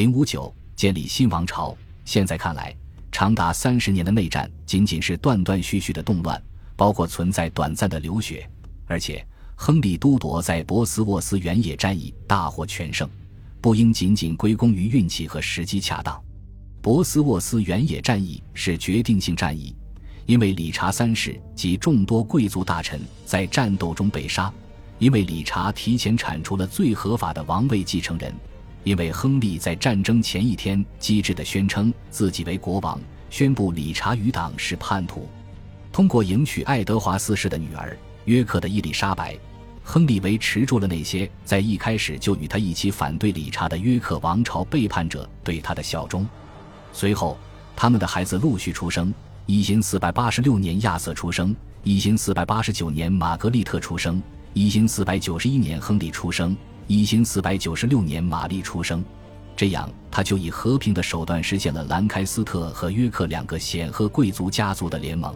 零五九建立新王朝。现在看来，长达三十年的内战仅仅是断断续续的动乱，包括存在短暂的流血，而且亨利都铎在博斯沃斯原野战役大获全胜，不应仅仅归功于运气和时机恰当。博斯沃斯原野战役是决定性战役，因为理查三世及众多贵族大臣在战斗中被杀，因为理查提前铲除了最合法的王位继承人。因为亨利在战争前一天机智地宣称自己为国王，宣布理查余党是叛徒。通过迎娶爱德华四世的女儿约克的伊丽莎白，亨利维持住了那些在一开始就与他一起反对理查的约克王朝背叛者对他的效忠。随后，他们的孩子陆续出生：一零四百八十六年亚瑟出生，一零四百八十九年玛格丽特出生，一零四百九十一年亨利出生。一零四百九十六年，玛丽出生，这样他就以和平的手段实现了兰开斯特和约克两个显赫贵族家族的联盟。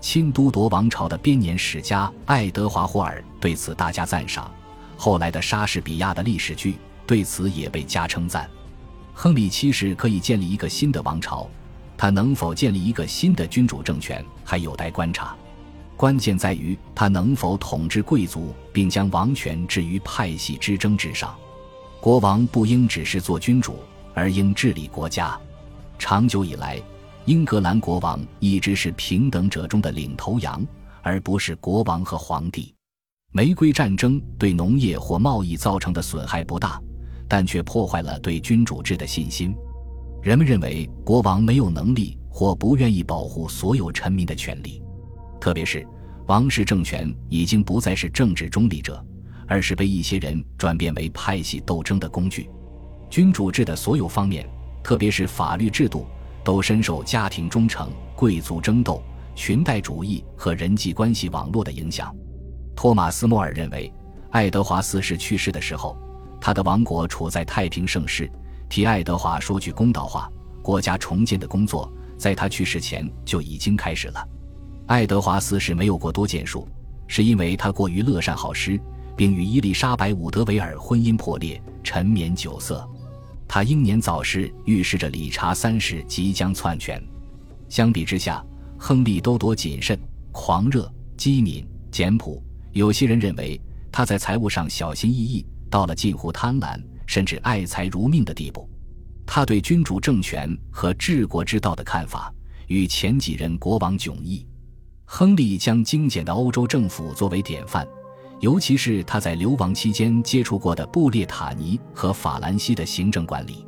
亲都铎王朝的编年史家爱德华·霍尔对此大加赞赏，后来的莎士比亚的历史剧对此也被加称赞。亨利七世可以建立一个新的王朝，他能否建立一个新的君主政权还有待观察。关键在于他能否统治贵族，并将王权置于派系之争之上。国王不应只是做君主，而应治理国家。长久以来，英格兰国王一直是平等者中的领头羊，而不是国王和皇帝。玫瑰战争对农业或贸易造成的损害不大，但却破坏了对君主制的信心。人们认为国王没有能力或不愿意保护所有臣民的权利。特别是王室政权已经不再是政治中立者，而是被一些人转变为派系斗争的工具。君主制的所有方面，特别是法律制度，都深受家庭忠诚、贵族争斗、裙带主义和人际关系网络的影响。托马斯·莫尔认为，爱德华四世去世的时候，他的王国处在太平盛世。替爱德华说句公道话，国家重建的工作在他去世前就已经开始了。爱德华四世没有过多建树，是因为他过于乐善好施，并与伊丽莎白·伍德维尔婚姻破裂，沉湎酒色。他英年早逝，预示着理查三世即将篡权。相比之下，亨利都多谨慎、狂热、机敏、简朴。有些人认为他在财务上小心翼翼，到了近乎贪婪甚至爱财如命的地步。他对君主政权和治国之道的看法与前几任国王迥异。亨利将精简的欧洲政府作为典范，尤其是他在流亡期间接触过的布列塔尼和法兰西的行政管理。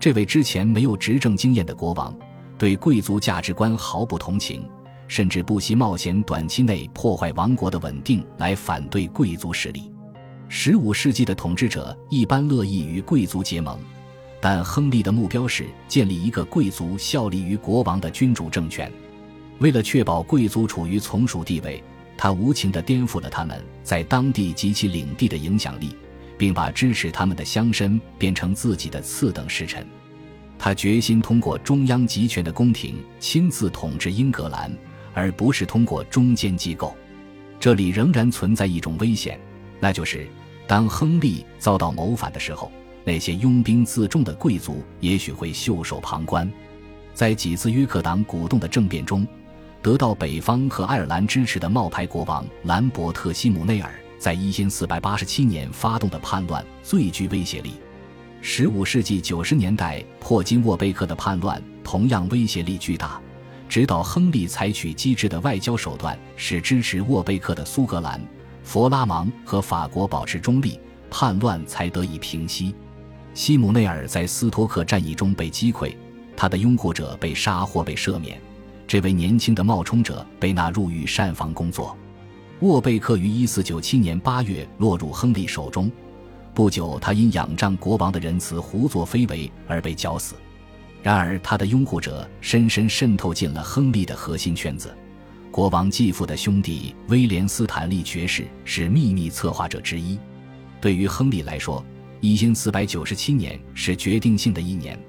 这位之前没有执政经验的国王，对贵族价值观毫不同情，甚至不惜冒险短期内破坏王国的稳定来反对贵族势力。十五世纪的统治者一般乐意与贵族结盟，但亨利的目标是建立一个贵族效力于国王的君主政权。为了确保贵族处于从属地位，他无情地颠覆了他们在当地及其领地的影响力，并把支持他们的乡绅变成自己的次等侍臣。他决心通过中央集权的宫廷亲自统治英格兰，而不是通过中间机构。这里仍然存在一种危险，那就是当亨利遭到谋反的时候，那些拥兵自重的贵族也许会袖手旁观。在几次约克党鼓动的政变中。得到北方和爱尔兰支持的冒牌国王兰伯特·西姆内尔，在一千四百八十七年发动的叛乱最具威胁力。十五世纪九十年代破金沃贝克的叛乱同样威胁力巨大，直到亨利采取机智的外交手段，使支持沃贝克的苏格兰、佛拉芒和法国保持中立，叛乱才得以平息。西姆内尔在斯托克战役中被击溃，他的拥护者被杀或被赦免。这位年轻的冒充者被纳入御膳房工作。沃贝克于1497年8月落入亨利手中，不久他因仰仗国王的仁慈胡作非为而被绞死。然而，他的拥护者深深渗透进了亨利的核心圈子。国王继父的兄弟威廉斯坦利爵士是秘密策划者之一。对于亨利来说，1497年是决定性的一年，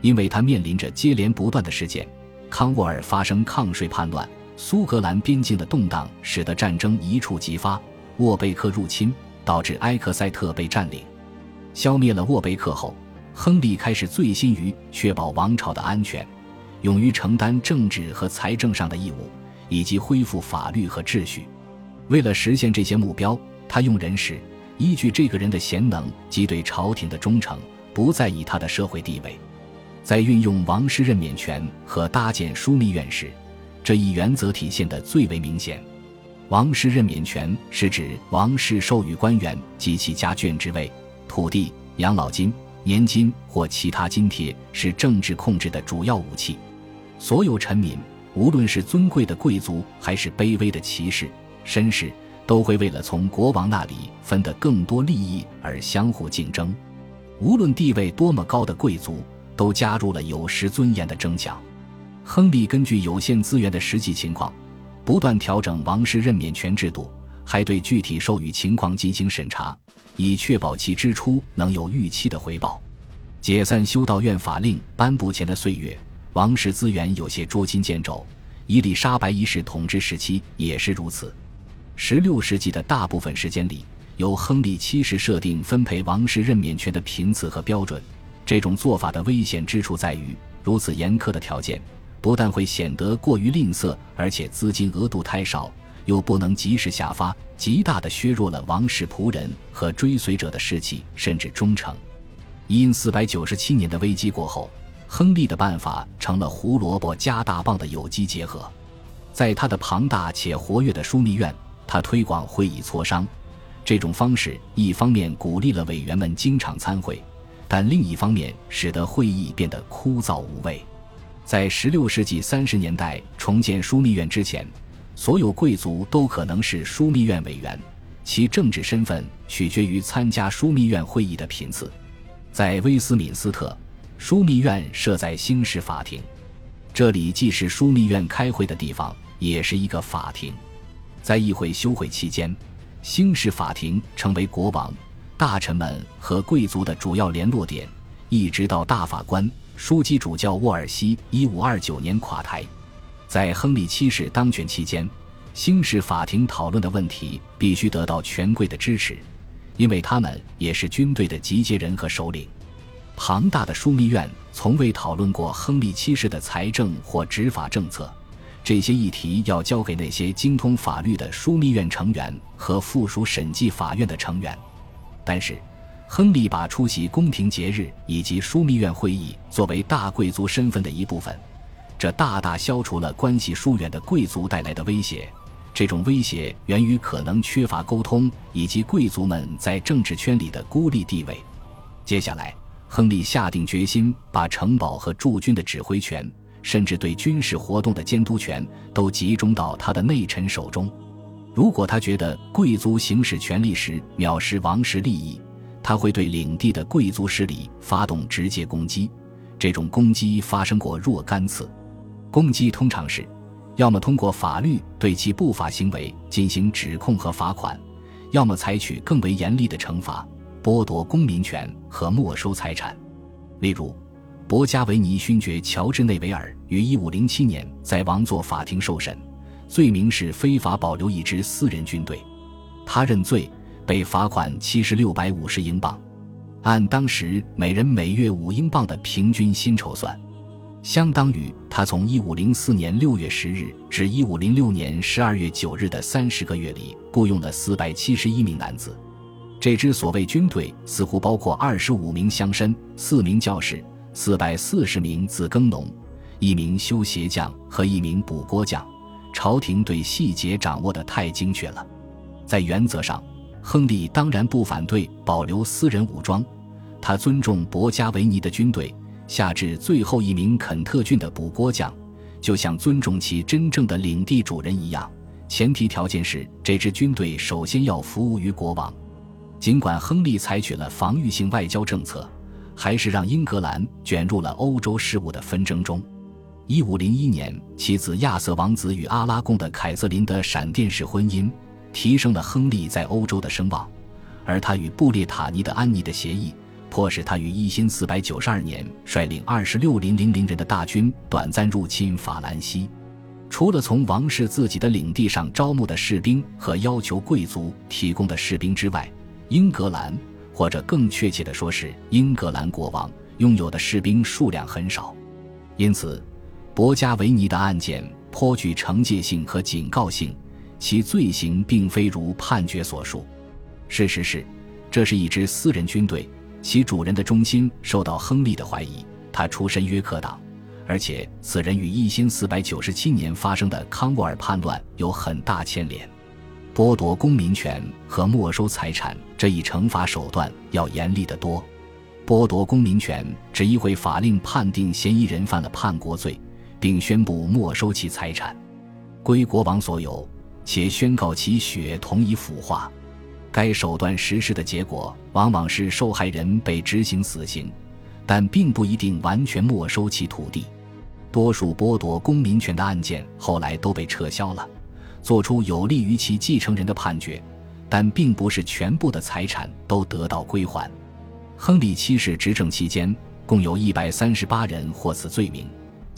因为他面临着接连不断的事件。康沃尔发生抗税叛乱，苏格兰边境的动荡使得战争一触即发。沃贝克入侵，导致埃克塞特被占领。消灭了沃贝克后，亨利开始醉心于确保王朝的安全，勇于承担政治和财政上的义务，以及恢复法律和秩序。为了实现这些目标，他用人时依据这个人的贤能及对朝廷的忠诚，不在意他的社会地位。在运用王室任免权和搭建枢密院时，这一原则体现得最为明显。王室任免权是指王室授予官员及其家眷职位、土地、养老金。年金或其他津贴是政治控制的主要武器。所有臣民，无论是尊贵的贵族还是卑微的骑士、绅士，都会为了从国王那里分得更多利益而相互竞争。无论地位多么高的贵族，都加入了有失尊严的争抢。亨利根据有限资源的实际情况，不断调整王室任免权制度，还对具体授予情况进行审查。以确保其支出能有预期的回报。解散修道院法令颁布前的岁月，王室资源有些捉襟见肘。伊丽莎白一世统治时期也是如此。十六世纪的大部分时间里，由亨利七世设定分配王室任免权的频次和标准。这种做法的危险之处在于，如此严苛的条件不但会显得过于吝啬，而且资金额度太少。又不能及时下发，极大的削弱了王室仆人和追随者的士气，甚至忠诚。因四百九十七年的危机过后，亨利的办法成了胡萝卜加大棒的有机结合。在他的庞大且活跃的枢密院，他推广会议磋商。这种方式一方面鼓励了委员们经常参会，但另一方面使得会议变得枯燥无味。在十六世纪三十年代重建枢密院之前。所有贵族都可能是枢密院委员，其政治身份取决于参加枢密院会议的频次。在威斯敏斯特，枢密院设在兴士法庭，这里既是枢密院开会的地方，也是一个法庭。在议会休会期间，兴士法庭成为国王、大臣们和贵族的主要联络点，一直到大法官、枢机主教沃尔西一五二九年垮台。在亨利七世当权期间，兴士法庭讨论的问题必须得到权贵的支持，因为他们也是军队的集结人和首领。庞大的枢密院从未讨论过亨利七世的财政或执法政策，这些议题要交给那些精通法律的枢密院成员和附属审计法院的成员。但是，亨利把出席宫廷节日以及枢密院会议作为大贵族身份的一部分。这大大消除了关系疏远的贵族带来的威胁。这种威胁源于可能缺乏沟通，以及贵族们在政治圈里的孤立地位。接下来，亨利下定决心把城堡和驻军的指挥权，甚至对军事活动的监督权，都集中到他的内臣手中。如果他觉得贵族行使权力时藐视王室利益，他会对领地的贵族势力发动直接攻击。这种攻击发生过若干次。攻击通常是，要么通过法律对其不法行为进行指控和罚款，要么采取更为严厉的惩罚，剥夺公民权和没收财产。例如，博加维尼勋爵乔治内维尔于1507年在王座法庭受审，罪名是非法保留一支私人军队。他认罪，被罚款七十六百五十英镑，按当时每人每月五英镑的平均薪酬算。相当于他从一五零四年六月十日至一五零六年十二月九日的三十个月里，雇佣了四百七十一名男子。这支所谓军队似乎包括二十五名乡绅、四名教士、四百四十名自耕农、一名修鞋匠和一名补锅匠。朝廷对细节掌握的太精确了。在原则上，亨利当然不反对保留私人武装，他尊重博加维尼的军队。下至最后一名肯特郡的补锅匠，就像尊重其真正的领地主人一样。前提条件是，这支军队首先要服务于国王。尽管亨利采取了防御性外交政策，还是让英格兰卷入了欧洲事务的纷争中。一五零一年，其子亚瑟王子与阿拉贡的凯瑟琳的闪电式婚姻，提升了亨利在欧洲的声望，而他与布列塔尼的安妮的协议。迫使他于一千四百九十二年率领二十六零零零人的大军短暂入侵法兰西。除了从王室自己的领地上招募的士兵和要求贵族提供的士兵之外，英格兰，或者更确切的说是英格兰国王，拥有的士兵数量很少，因此，博加维尼的案件颇具惩戒性和警告性，其罪行并非如判决所述。事实是，这是一支私人军队，其主人的忠心受到亨利的怀疑。他出身约克党，而且此人与一千四百九十七年发生的康沃尔叛乱有很大牵连。剥夺公民权和没收财产这一惩罚手段要严厉得多。剥夺公民权只意味法令判定嫌疑人犯了叛国罪，并宣布没收其财产，归国王所有，且宣告其血同已腐化。该手段实施的结果往往是受害人被执行死刑，但并不一定完全没收其土地。多数剥夺公民权的案件后来都被撤销了。做出有利于其继承人的判决，但并不是全部的财产都得到归还。亨利七世执政期间，共有一百三十八人获此罪名，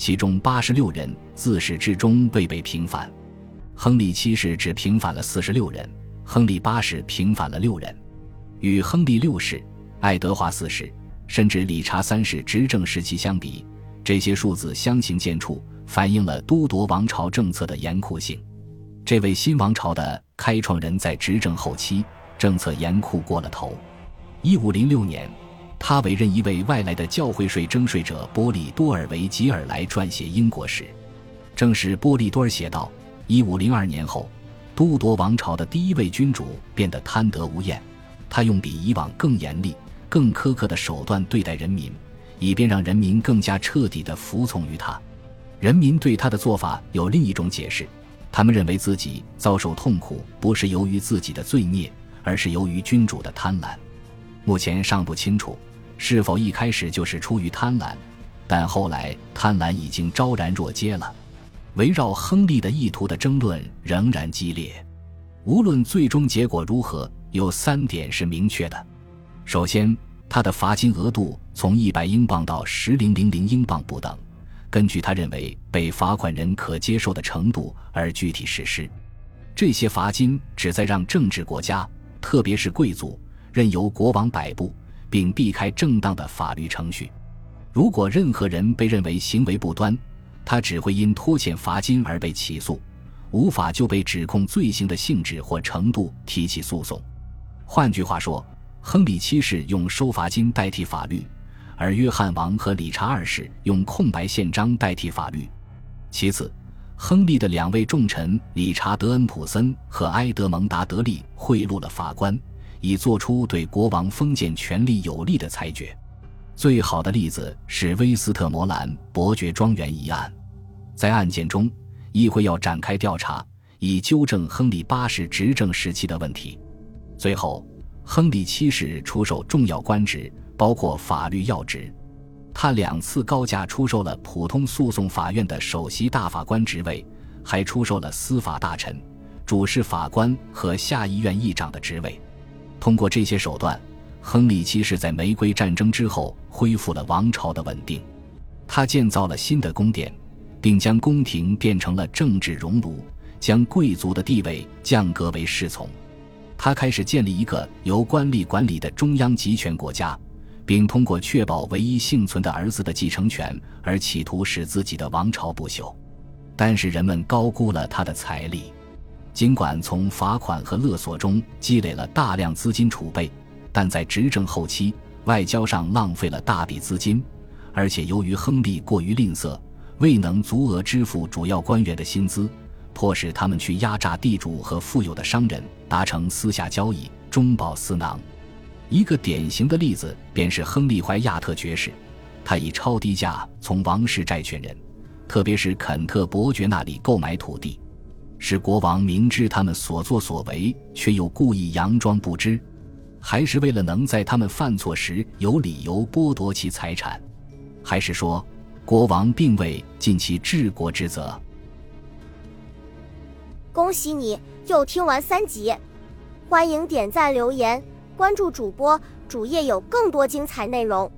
其中八十六人自始至终未被平反。亨利七世只平反了四十六人，亨利八世平反了六人。与亨利六世、爱德华四世甚至理查三世执政时期相比，这些数字相形见绌，反映了都铎王朝政策的严酷性。这位新王朝的开创人在执政后期，政策严酷过了头。一五零六年，他委任一位外来的教会税征税者波利多尔维吉尔来撰写英国史。正是波利多尔写道：一五零二年后，都铎王朝的第一位君主变得贪得无厌，他用比以往更严厉、更苛刻的手段对待人民，以便让人民更加彻底的服从于他。人民对他的做法有另一种解释。他们认为自己遭受痛苦不是由于自己的罪孽，而是由于君主的贪婪。目前尚不清楚是否一开始就是出于贪婪，但后来贪婪已经昭然若揭了。围绕亨利的意图的争论仍然激烈。无论最终结果如何，有三点是明确的：首先，他的罚金额度从一百英镑到十零零零英镑不等。根据他认为被罚款人可接受的程度而具体实施，这些罚金旨在让政治国家，特别是贵族，任由国王摆布，并避开正当的法律程序。如果任何人被认为行为不端，他只会因拖欠罚金而被起诉，无法就被指控罪行的性质或程度提起诉讼。换句话说，亨利七世用收罚金代替法律。而约翰王和理查二世用空白宪章代替法律。其次，亨利的两位重臣理查德恩普森和埃德蒙达德利贿赂了法官，以做出对国王封建权力有利的裁决。最好的例子是威斯特摩兰伯爵庄园一案。在案件中，议会要展开调查，以纠正亨利八世执政时期的问题。最后，亨利七世出售重要官职。包括法律要职，他两次高价出售了普通诉讼法院的首席大法官职位，还出售了司法大臣、主事法官和下议院议长的职位。通过这些手段，亨利七世在玫瑰战争之后恢复了王朝的稳定。他建造了新的宫殿，并将宫廷变成了政治熔炉，将贵族的地位降格为侍从。他开始建立一个由官吏管理的中央集权国家。并通过确保唯一幸存的儿子的继承权而企图使自己的王朝不朽，但是人们高估了他的财力。尽管从罚款和勒索中积累了大量资金储备，但在执政后期，外交上浪费了大笔资金，而且由于亨利过于吝啬，未能足额支付主要官员的薪资，迫使他们去压榨地主和富有的商人，达成私下交易，中饱私囊。一个典型的例子便是亨利·怀亚特爵士，他以超低价从王室债权人，特别是肯特伯爵那里购买土地，使国王明知他们所作所为，却又故意佯装不知，还是为了能在他们犯错时有理由剥夺其财产，还是说国王并未尽其治国之责？恭喜你又听完三集，欢迎点赞留言。关注主播，主页有更多精彩内容。